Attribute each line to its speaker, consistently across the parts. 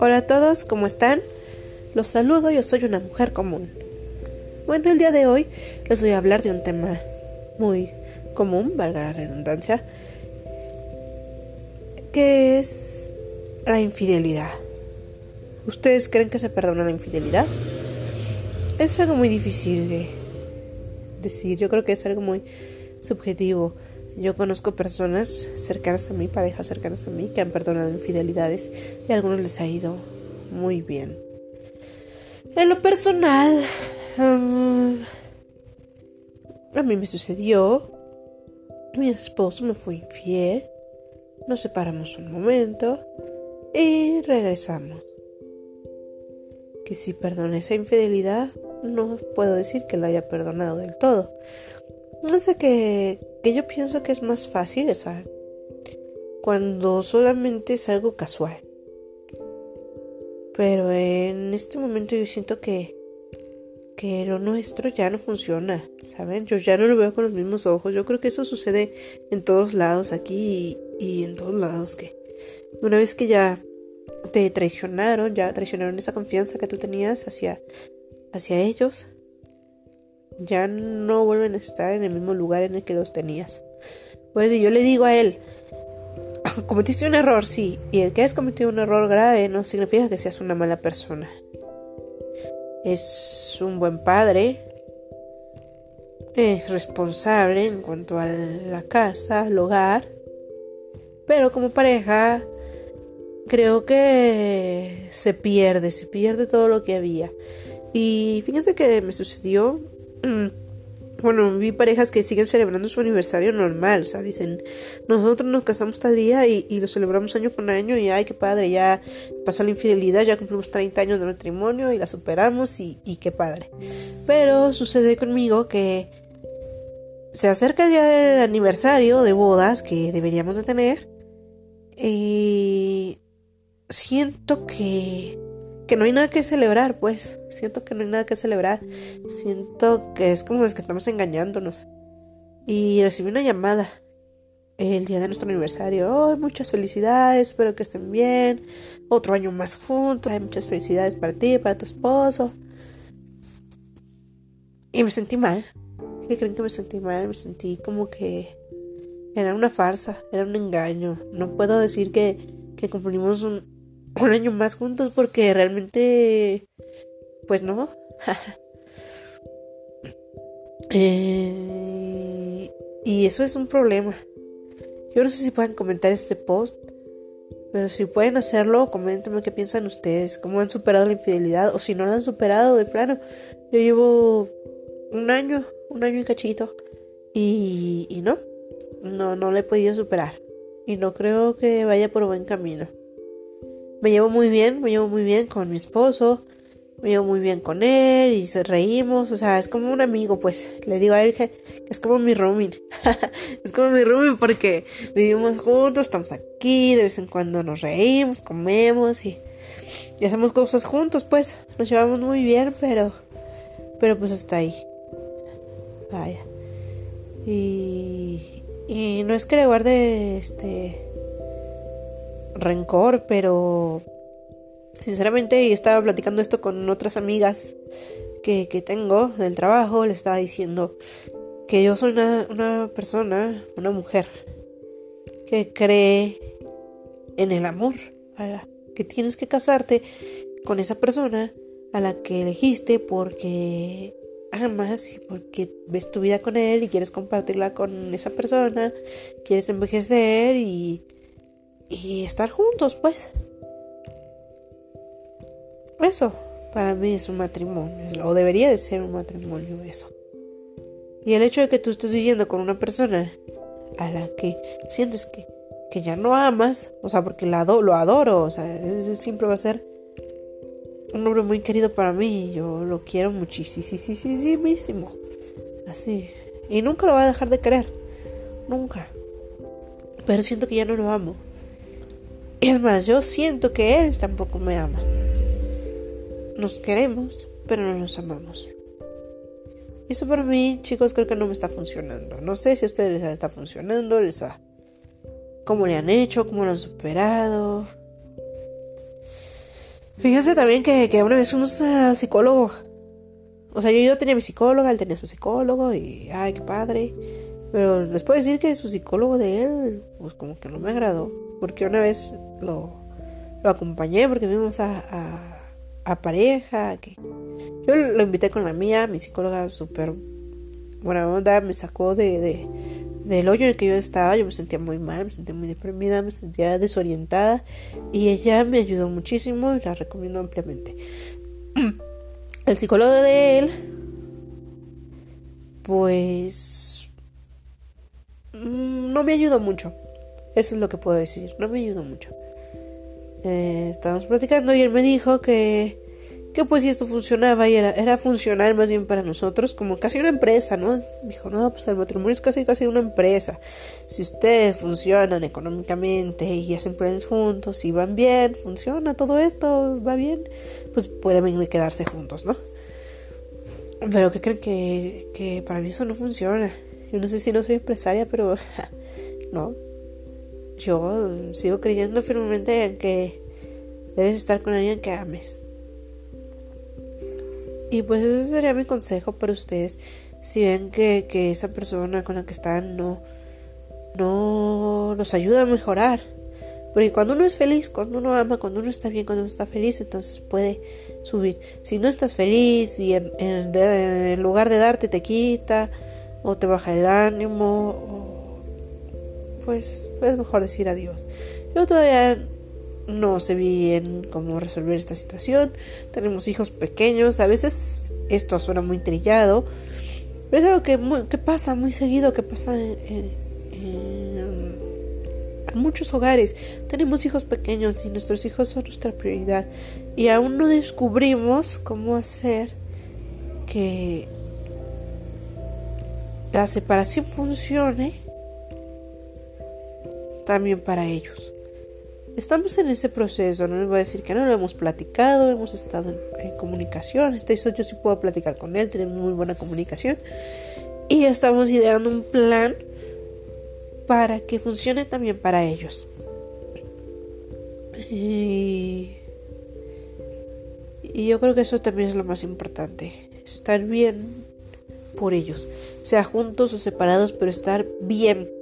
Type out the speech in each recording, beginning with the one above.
Speaker 1: Hola a todos, ¿cómo están? Los saludo, yo soy una mujer común. Bueno, el día de hoy les voy a hablar de un tema muy común, valga la redundancia, que es la infidelidad. ¿Ustedes creen que se perdona la infidelidad? Es algo muy difícil de decir, yo creo que es algo muy subjetivo. Yo conozco personas cercanas a mí, parejas cercanas a mí, que han perdonado infidelidades y a algunos les ha ido muy bien. En lo personal, um, a mí me sucedió, mi esposo me fue infiel, nos separamos un momento y regresamos. Que si perdoné esa infidelidad, no puedo decir que la haya perdonado del todo. No sé que que yo pienso que es más fácil, o cuando solamente es algo casual. Pero en este momento yo siento que que lo nuestro ya no funciona, ¿saben? Yo ya no lo veo con los mismos ojos. Yo creo que eso sucede en todos lados aquí y, y en todos lados que una vez que ya te traicionaron, ya traicionaron esa confianza que tú tenías hacia hacia ellos, ya no vuelven a estar en el mismo lugar en el que los tenías. Pues si yo le digo a él, cometiste un error, sí, y el que has cometido un error grave no significa que seas una mala persona. Es un buen padre, es responsable en cuanto a la casa, al hogar, pero como pareja creo que se pierde, se pierde todo lo que había. Y fíjense que me sucedió. Bueno, vi parejas que siguen celebrando su aniversario normal, o sea, dicen, nosotros nos casamos tal día y, lo celebramos año con año y ay, qué padre, ya pasó la infidelidad, ya cumplimos 30 años de matrimonio y la superamos y, y qué padre. Pero sucede conmigo que se acerca ya el aniversario de bodas que deberíamos de tener y siento que que no hay nada que celebrar, pues. Siento que no hay nada que celebrar. Siento que es como que estamos engañándonos. Y recibí una llamada el día de nuestro aniversario. Oh, muchas felicidades, espero que estén bien. Otro año más juntos. Hay muchas felicidades para ti, para tu esposo. Y me sentí mal. ¿Qué creen que me sentí mal? Me sentí como que era una farsa, era un engaño. No puedo decir que, que cumplimos un, un año más juntos porque realmente, pues no. Eh, y eso es un problema. Yo no sé si pueden comentar este post, pero si pueden hacerlo, coméntenme qué piensan ustedes, cómo han superado la infidelidad o si no la han superado de plano. Yo llevo un año, un año y cachito y, y no, no, no le he podido superar y no creo que vaya por buen camino. Me llevo muy bien, me llevo muy bien con mi esposo, me llevo muy bien con él y reímos, o sea, es como un amigo, pues. Le digo a él que es como mi rooming. es como mi rooming porque vivimos juntos, estamos aquí, de vez en cuando nos reímos, comemos y, y hacemos cosas juntos, pues. Nos llevamos muy bien, pero pero pues hasta ahí. Vaya. Y y no es que le guarde este rencor, pero sinceramente estaba platicando esto con otras amigas que, tengo del trabajo, les estaba diciendo que yo soy una, una persona, una mujer, que cree en el amor, que tienes que casarte con esa persona a la que elegiste porque amas y porque ves tu vida con él y quieres compartirla con esa persona, quieres envejecer y y estar juntos, pues. Eso, para mí es un matrimonio, o debería de ser un matrimonio eso. Y el hecho de que tú estés viviendo con una persona a la que sientes que, que ya no amas, o sea, porque la lo adoro, o sea, él siempre va a ser un hombre muy querido para mí, yo lo quiero muchísimo, así, y nunca lo va a dejar de querer, nunca, pero siento que ya no lo amo. Es más, yo siento que él tampoco me ama. Nos queremos, pero no nos amamos. Eso para mí, chicos, creo que no me está funcionando. No sé si a ustedes les está funcionando, les ha... ¿Cómo le han hecho? ¿Cómo lo han superado? Fíjense también que, que una vez fuimos al psicólogo. O sea, yo, yo tenía mi psicóloga, él tenía su psicólogo y, ay, qué padre. Pero les puedo decir que su psicólogo de él, pues como que no me agradó. Porque una vez lo, acompañé porque vimos a, a, pareja. Que yo lo invité con la mía, mi psicóloga súper buena onda, me sacó de, de, del hoyo en el que yo estaba. Yo me sentía muy mal, me sentía muy deprimida, me sentía desorientada. Y ella me ayudó muchísimo y la recomiendo ampliamente. El psicólogo de él, pues mm, no me ayudó mucho. Eso es lo que puedo decir. No me ayudó mucho. Eh, estábamos platicando y él me dijo que, que pues si esto funcionaba y era, era funcional más bien para nosotros, como casi una empresa, ¿no? Dijo, no, pues el matrimonio es casi casi una empresa. Si ustedes funcionan económicamente y hacen planes juntos, y van bien, funciona todo esto, va bien, pues pueden quedarse juntos, ¿no? Pero que creen que, que para mí eso no funciona. Yo no sé si no soy empresaria, pero no, yo sigo creyendo firmemente en que debes estar con alguien que ames. Y pues ese sería mi consejo para ustedes. Si ven que, que esa persona con la que están no, no nos ayuda a mejorar. Porque cuando uno es feliz, cuando uno ama, cuando uno está bien, cuando uno está feliz, entonces puede subir. Si no estás feliz y en, lugar de darte te quita o te baja el ánimo pues es mejor decir adiós. Yo todavía no sé bien cómo resolver esta situación. Tenemos hijos pequeños, a veces esto suena muy trillado, pero es algo que, pasa muy seguido, que pasa en, en, muchos hogares. Tenemos hijos pequeños y nuestros hijos son nuestra prioridad. Y aún no descubrimos cómo hacer que la separación funcione también para ellos. Estamos en ese proceso, no les voy a decir que no lo hemos platicado, hemos estado en, comunicación, este yo sí puedo platicar con él, tenemos muy buena comunicación y estamos ideando un plan para que funcione también para ellos. Y, y yo creo que eso también es lo más importante, estar bien por ellos, sea juntos o separados, pero estar bien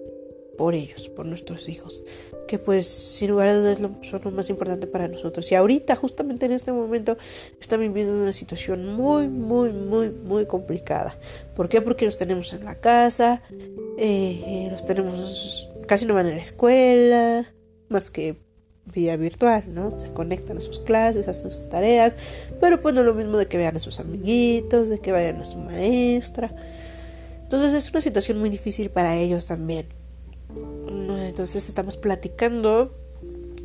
Speaker 1: por ellos, por nuestros hijos, que pues sin lugar a dudas son lo más importante para nosotros. Y ahorita, justamente en este momento, están viviendo una situación muy, muy, muy, muy complicada. ¿Por qué? Porque los tenemos en la casa, eh, los tenemos, casi no van a la escuela, más que vía virtual, ¿no? Se conectan a sus clases, hacen sus tareas, pero pues no es lo mismo de que vean a sus amiguitos, de que vayan a su maestra. Entonces es una situación muy difícil para ellos también. Entonces estamos platicando,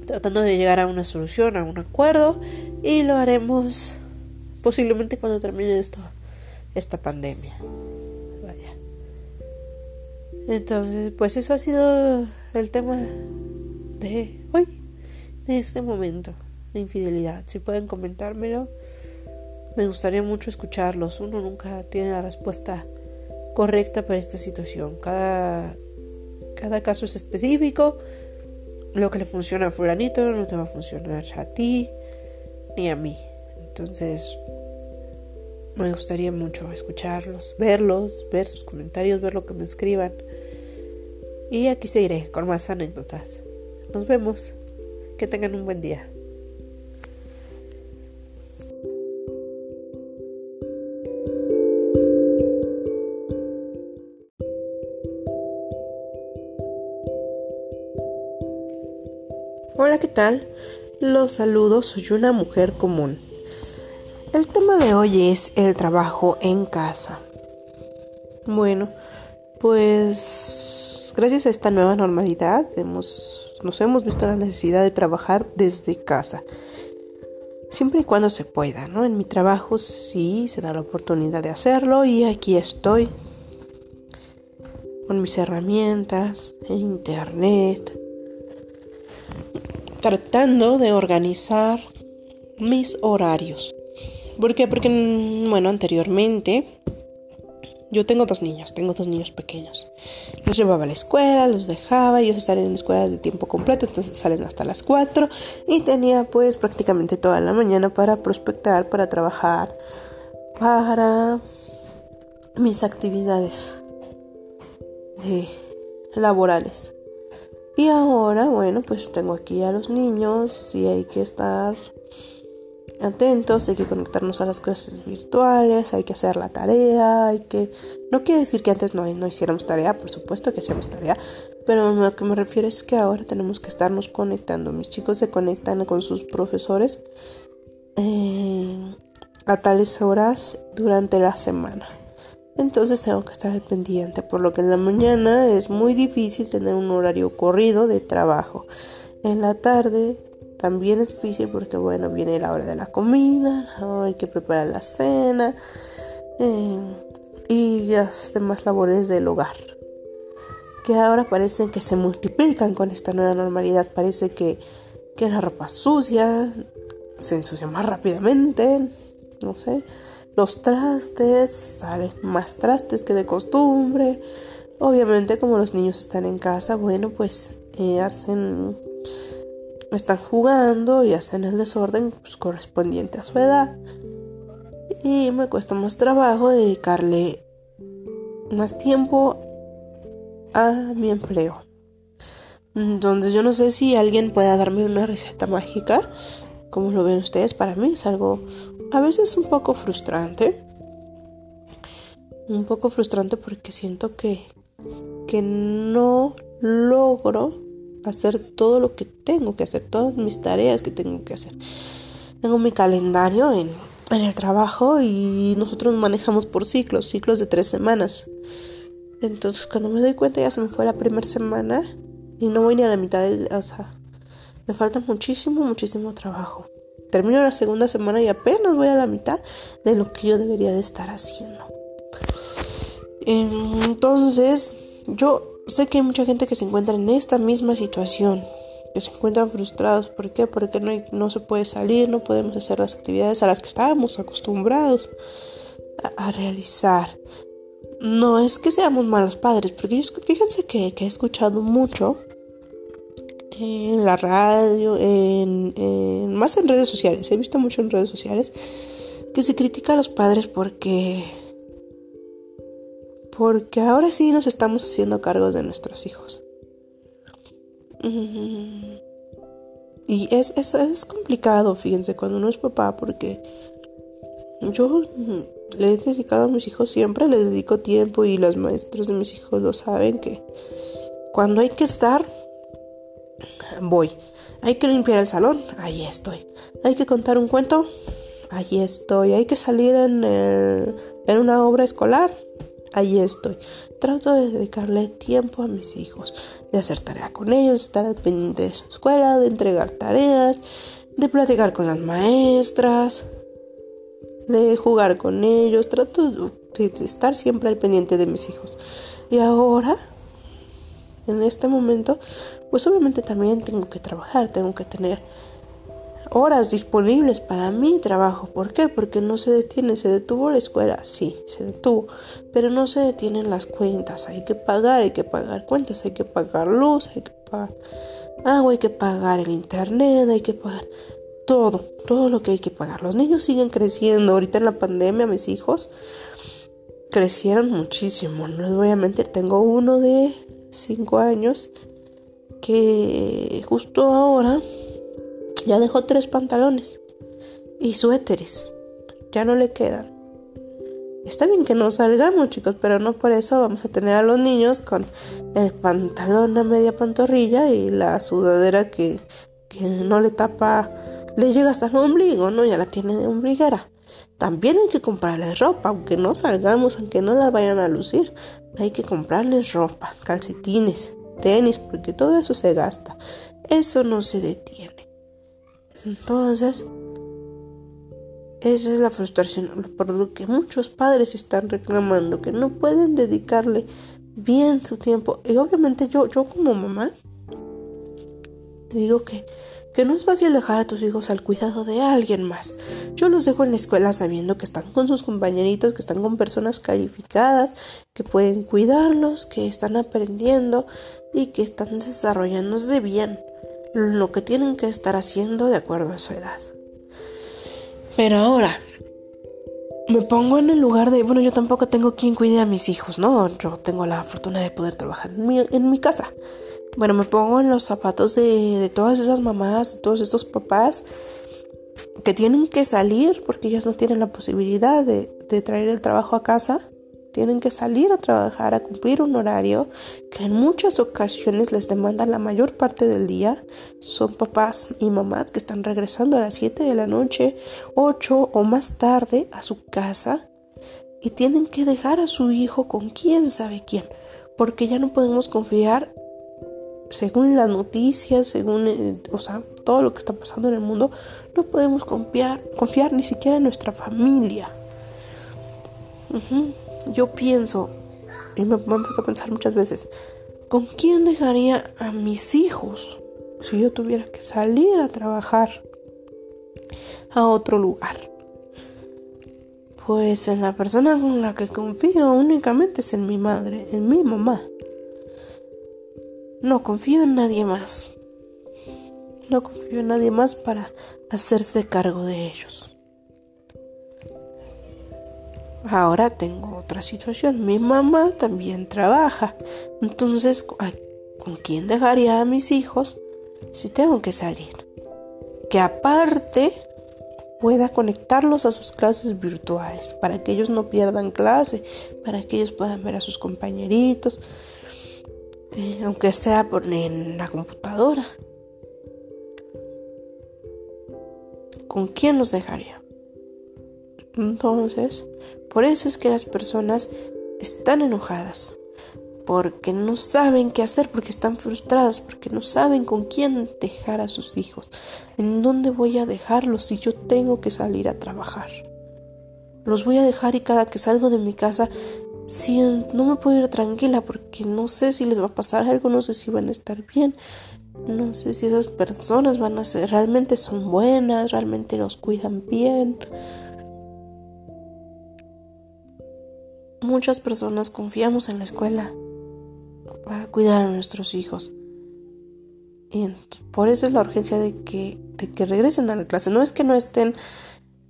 Speaker 1: tratando de llegar a una solución, a un acuerdo y lo haremos posiblemente cuando termine esto, esta pandemia. Vaya. Entonces, pues eso ha sido el tema de hoy, de este momento de infidelidad. Si pueden comentármelo, me gustaría mucho escucharlos. Uno nunca tiene la respuesta correcta para esta situación. Cada cada caso es específico. Lo que le funciona a fulanito no te va a funcionar a ti ni a mí. Entonces, me gustaría mucho escucharlos, verlos, ver sus comentarios, ver lo que me escriban. Y aquí seguiré con más anécdotas. Nos vemos. Que tengan un buen día. Hola, ¿qué tal? Los saludo, soy una mujer común. El tema de hoy es el trabajo en casa. Bueno, pues gracias a esta nueva normalidad hemos, nos hemos visto la necesidad de trabajar desde casa. Siempre y cuando se pueda, ¿no? En mi trabajo sí se da la oportunidad de hacerlo y aquí estoy con mis herramientas, en internet, tratando de organizar mis horarios. ¿Por qué? Porque, bueno, anteriormente Yo tengo dos niños, tengo dos niños pequeños. Los llevaba a la escuela, los dejaba, ellos estaban en la escuela de tiempo completo, entonces salen hasta las 4 y tenía pues prácticamente toda la mañana para prospectar, para trabajar, para mis actividades laborales. Y ahora, bueno, pues tengo aquí a los niños y hay que estar atentos, hay que conectarnos a las clases virtuales, hay que hacer la tarea, hay que... No quiere decir que antes no, no hiciéramos tarea, por supuesto que hacíamos tarea, pero lo que me refiero es que ahora tenemos que estarnos conectando. Mis chicos se conectan con sus profesores eh, a tales horas durante la semana. Entonces tengo que estar al pendiente, por lo que en la mañana es muy difícil tener un horario corrido de trabajo. En la tarde también es difícil porque, bueno, viene la hora de la comida, hay que preparar la cena eh, y las demás labores del hogar. Que ahora parecen que se multiplican con esta nueva normalidad. Parece que, que la ropa sucia se ensucia más rápidamente, no sé. Los trastes, salen más trastes que de costumbre. Obviamente como los niños están en casa, bueno, pues hacen están jugando y hacen el desorden pues, correspondiente a su edad. Y me cuesta más trabajo dedicarle más tiempo a mi empleo. Entonces yo no sé si alguien pueda darme una receta mágica. Como lo ven ustedes, para mí es algo a veces un poco frustrante. Un poco frustrante porque siento que, que no logro hacer todo lo que tengo que hacer, todas mis tareas que tengo que hacer. Tengo mi calendario en, el trabajo y nosotros manejamos por ciclos, ciclos de tres semanas. Entonces cuando me doy cuenta ya se me fue la primera semana y no voy ni a la mitad del... O sea, me falta muchísimo, muchísimo trabajo. Termino la segunda semana y apenas voy a la mitad de lo que yo debería de estar haciendo. Entonces, yo sé que hay mucha gente que se encuentra en esta misma situación, que se encuentran frustrados. ¿Por qué? Porque no, no se puede salir, no podemos hacer las actividades a las que estábamos acostumbrados a, realizar. No es que seamos malos padres, porque yo, fíjense que, he escuchado mucho en la radio, en, más en redes sociales, he visto mucho en redes sociales, que se critica a los padres porque porque ahora sí nos estamos haciendo cargos de nuestros hijos. Y es, es, complicado, fíjense, cuando uno es papá, porque yo le he dedicado a mis hijos siempre, les dedico tiempo y los maestros de mis hijos lo saben que cuando hay que estar, voy. Hay que limpiar el salón, ahí estoy. Hay que contar un cuento, ahí estoy. Hay que salir en, en una obra escolar, ahí estoy. Trato de dedicarle tiempo a mis hijos, de hacer tarea con ellos, estar al pendiente de su escuela, de entregar tareas, de platicar con las maestras, de jugar con ellos. Trato de, estar siempre al pendiente de mis hijos. Y ahora, en este momento, pues obviamente también tengo que trabajar, tengo que tener horas disponibles para mi trabajo. ¿Por qué? Porque no se detiene. ¿Se detuvo la escuela? Sí, se detuvo. Pero no se detienen las cuentas. Hay que pagar, hay que pagar cuentas, hay que pagar luz, hay que pagar agua, hay que pagar el internet, hay que pagar todo, todo lo que hay que pagar. Los niños siguen creciendo. Ahorita en la pandemia mis hijos crecieron muchísimo. No les voy a mentir. Tengo uno de 5 años que justo ahora ya dejó tres pantalones y suéteres. Ya no le quedan. Está bien que no salgamos, chicos, pero no por eso vamos a tener a los niños con el pantalón a media pantorrilla y la sudadera que, que no le tapa, le llega hasta el ombligo, ¿no? Ya la tiene de ombliguera. También hay que comprarles ropa, aunque no salgamos, aunque no la vayan a lucir. Hay que comprarles ropa, calcetines, tenis, porque todo eso se gasta. Eso no se detiene. Entonces, esa es la frustración por lo que muchos padres están reclamando, que no pueden dedicarle bien su tiempo. Y obviamente yo, yo como mamá, Digo que, que no es fácil dejar a tus hijos al cuidado de alguien más. Yo los dejo en la escuela sabiendo que están con sus compañeritos, que están con personas calificadas, que pueden cuidarlos, que están aprendiendo y que están desarrollándose bien lo que tienen que estar haciendo de acuerdo a su edad. Pero ahora, me pongo en el lugar de, bueno, yo tampoco tengo quien cuide a mis hijos, ¿no? Yo tengo la fortuna de poder trabajar en mi, casa. Bueno, me pongo en los zapatos de, todas esas mamás, de todos estos papás que tienen que salir porque ellos no tienen la posibilidad de traer el trabajo a casa tienen que salir a trabajar, a cumplir un horario que en muchas ocasiones les demanda la mayor parte del día. Son papás y mamás que están regresando a las 7 de la noche, 8 o más tarde a su casa y tienen que dejar a su hijo con quién sabe quién, porque ya no podemos confiar según las noticias, según eh, o sea, todo lo que está pasando en el mundo, no podemos confiar, confiar ni siquiera en nuestra familia yo pienso, y me, puesto a pensar muchas veces, ¿con quién dejaría a mis hijos si yo tuviera que salir a trabajar a otro lugar? Pues en la persona con la que confío únicamente es en mi madre, en mi mamá. No confío en nadie más. No confío en nadie más para hacerse cargo de ellos. Ahora tengo otra situación. Mi mamá también trabaja. Entonces, ¿con quién dejaría a mis hijos si tengo que salir? Que aparte pueda conectarlos a sus clases virtuales para que ellos no pierdan clase, para que ellos puedan ver a sus compañeritos, eh, aunque sea por en la computadora. ¿Con quién los dejaría? Entonces, por eso es que las personas están enojadas, porque no saben qué hacer, porque están frustradas, porque no saben con quién dejar a sus hijos, en dónde voy a dejarlos si yo tengo que salir a trabajar. Los voy a dejar y cada que salgo de mi casa, si no me puedo ir tranquila porque no sé si les va a pasar algo, no sé si van a estar bien, no sé si esas personas van a ser realmente son buenas, realmente los cuidan bien. Muchas personas confiamos en la escuela para cuidar a nuestros hijos. Y por eso es la urgencia de que, de que regresen a la clase. No es que no estén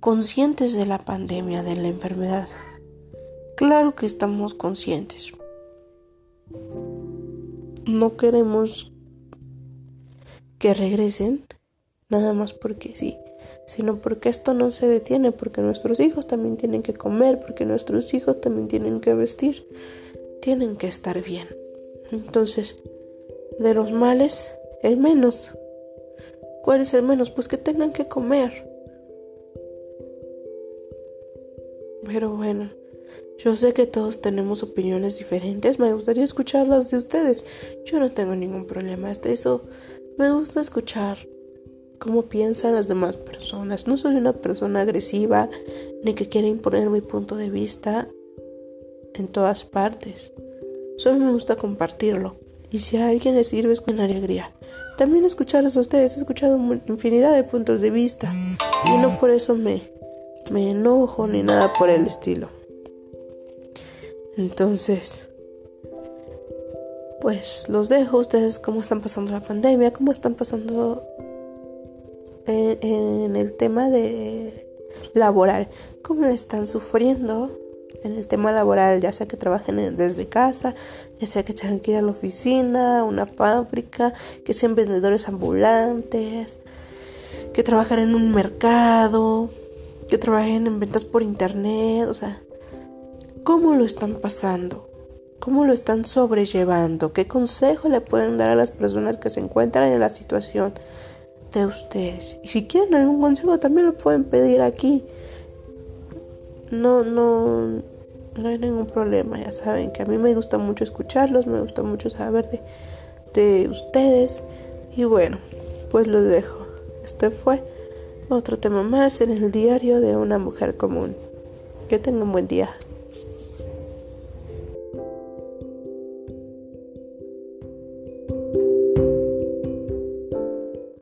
Speaker 1: conscientes de la pandemia, de la enfermedad. Claro que estamos conscientes. No queremos que regresen nada más porque sí sino porque esto no se detiene, porque nuestros hijos también tienen que comer, porque nuestros hijos también tienen que vestir, tienen que estar bien. Entonces, de los males, el menos. ¿Cuál es el menos? Pues que tengan que comer. Pero bueno, yo sé que todos tenemos opiniones diferentes, me gustaría escuchar las de ustedes. Yo no tengo ningún problema, hasta eso me gusta escuchar cómo piensan las demás personas. No soy una persona agresiva ni que quiera imponer mi punto de vista en todas partes. Solo me gusta compartirlo. Y si a alguien le sirve es con alegría. También escucharlos a ustedes. He escuchado infinidad de puntos de vista. Y no por eso me, me enojo ni nada por el estilo. Entonces, pues los dejo. Ustedes cómo están pasando la pandemia, cómo están pasando en, el tema de laboral, cómo están sufriendo en el tema laboral, ya sea que trabajen desde casa, ya sea que tengan que ir a la oficina, a una fábrica, que sean vendedores ambulantes, que trabajen en un mercado, que trabajen en ventas por internet, o sea, ¿cómo lo están pasando? ¿Cómo lo están sobrellevando? ¿Qué consejo le pueden dar a las personas que se encuentran en la situación? de ustedes. Y si quieren algún consejo también lo pueden pedir aquí. No, no, no hay ningún problema. Ya saben que a mí me gusta mucho escucharlos, me gusta mucho saber de, de ustedes. Y bueno, pues los dejo. Este fue otro tema más en el diario de una mujer común. Que tengan un buen día.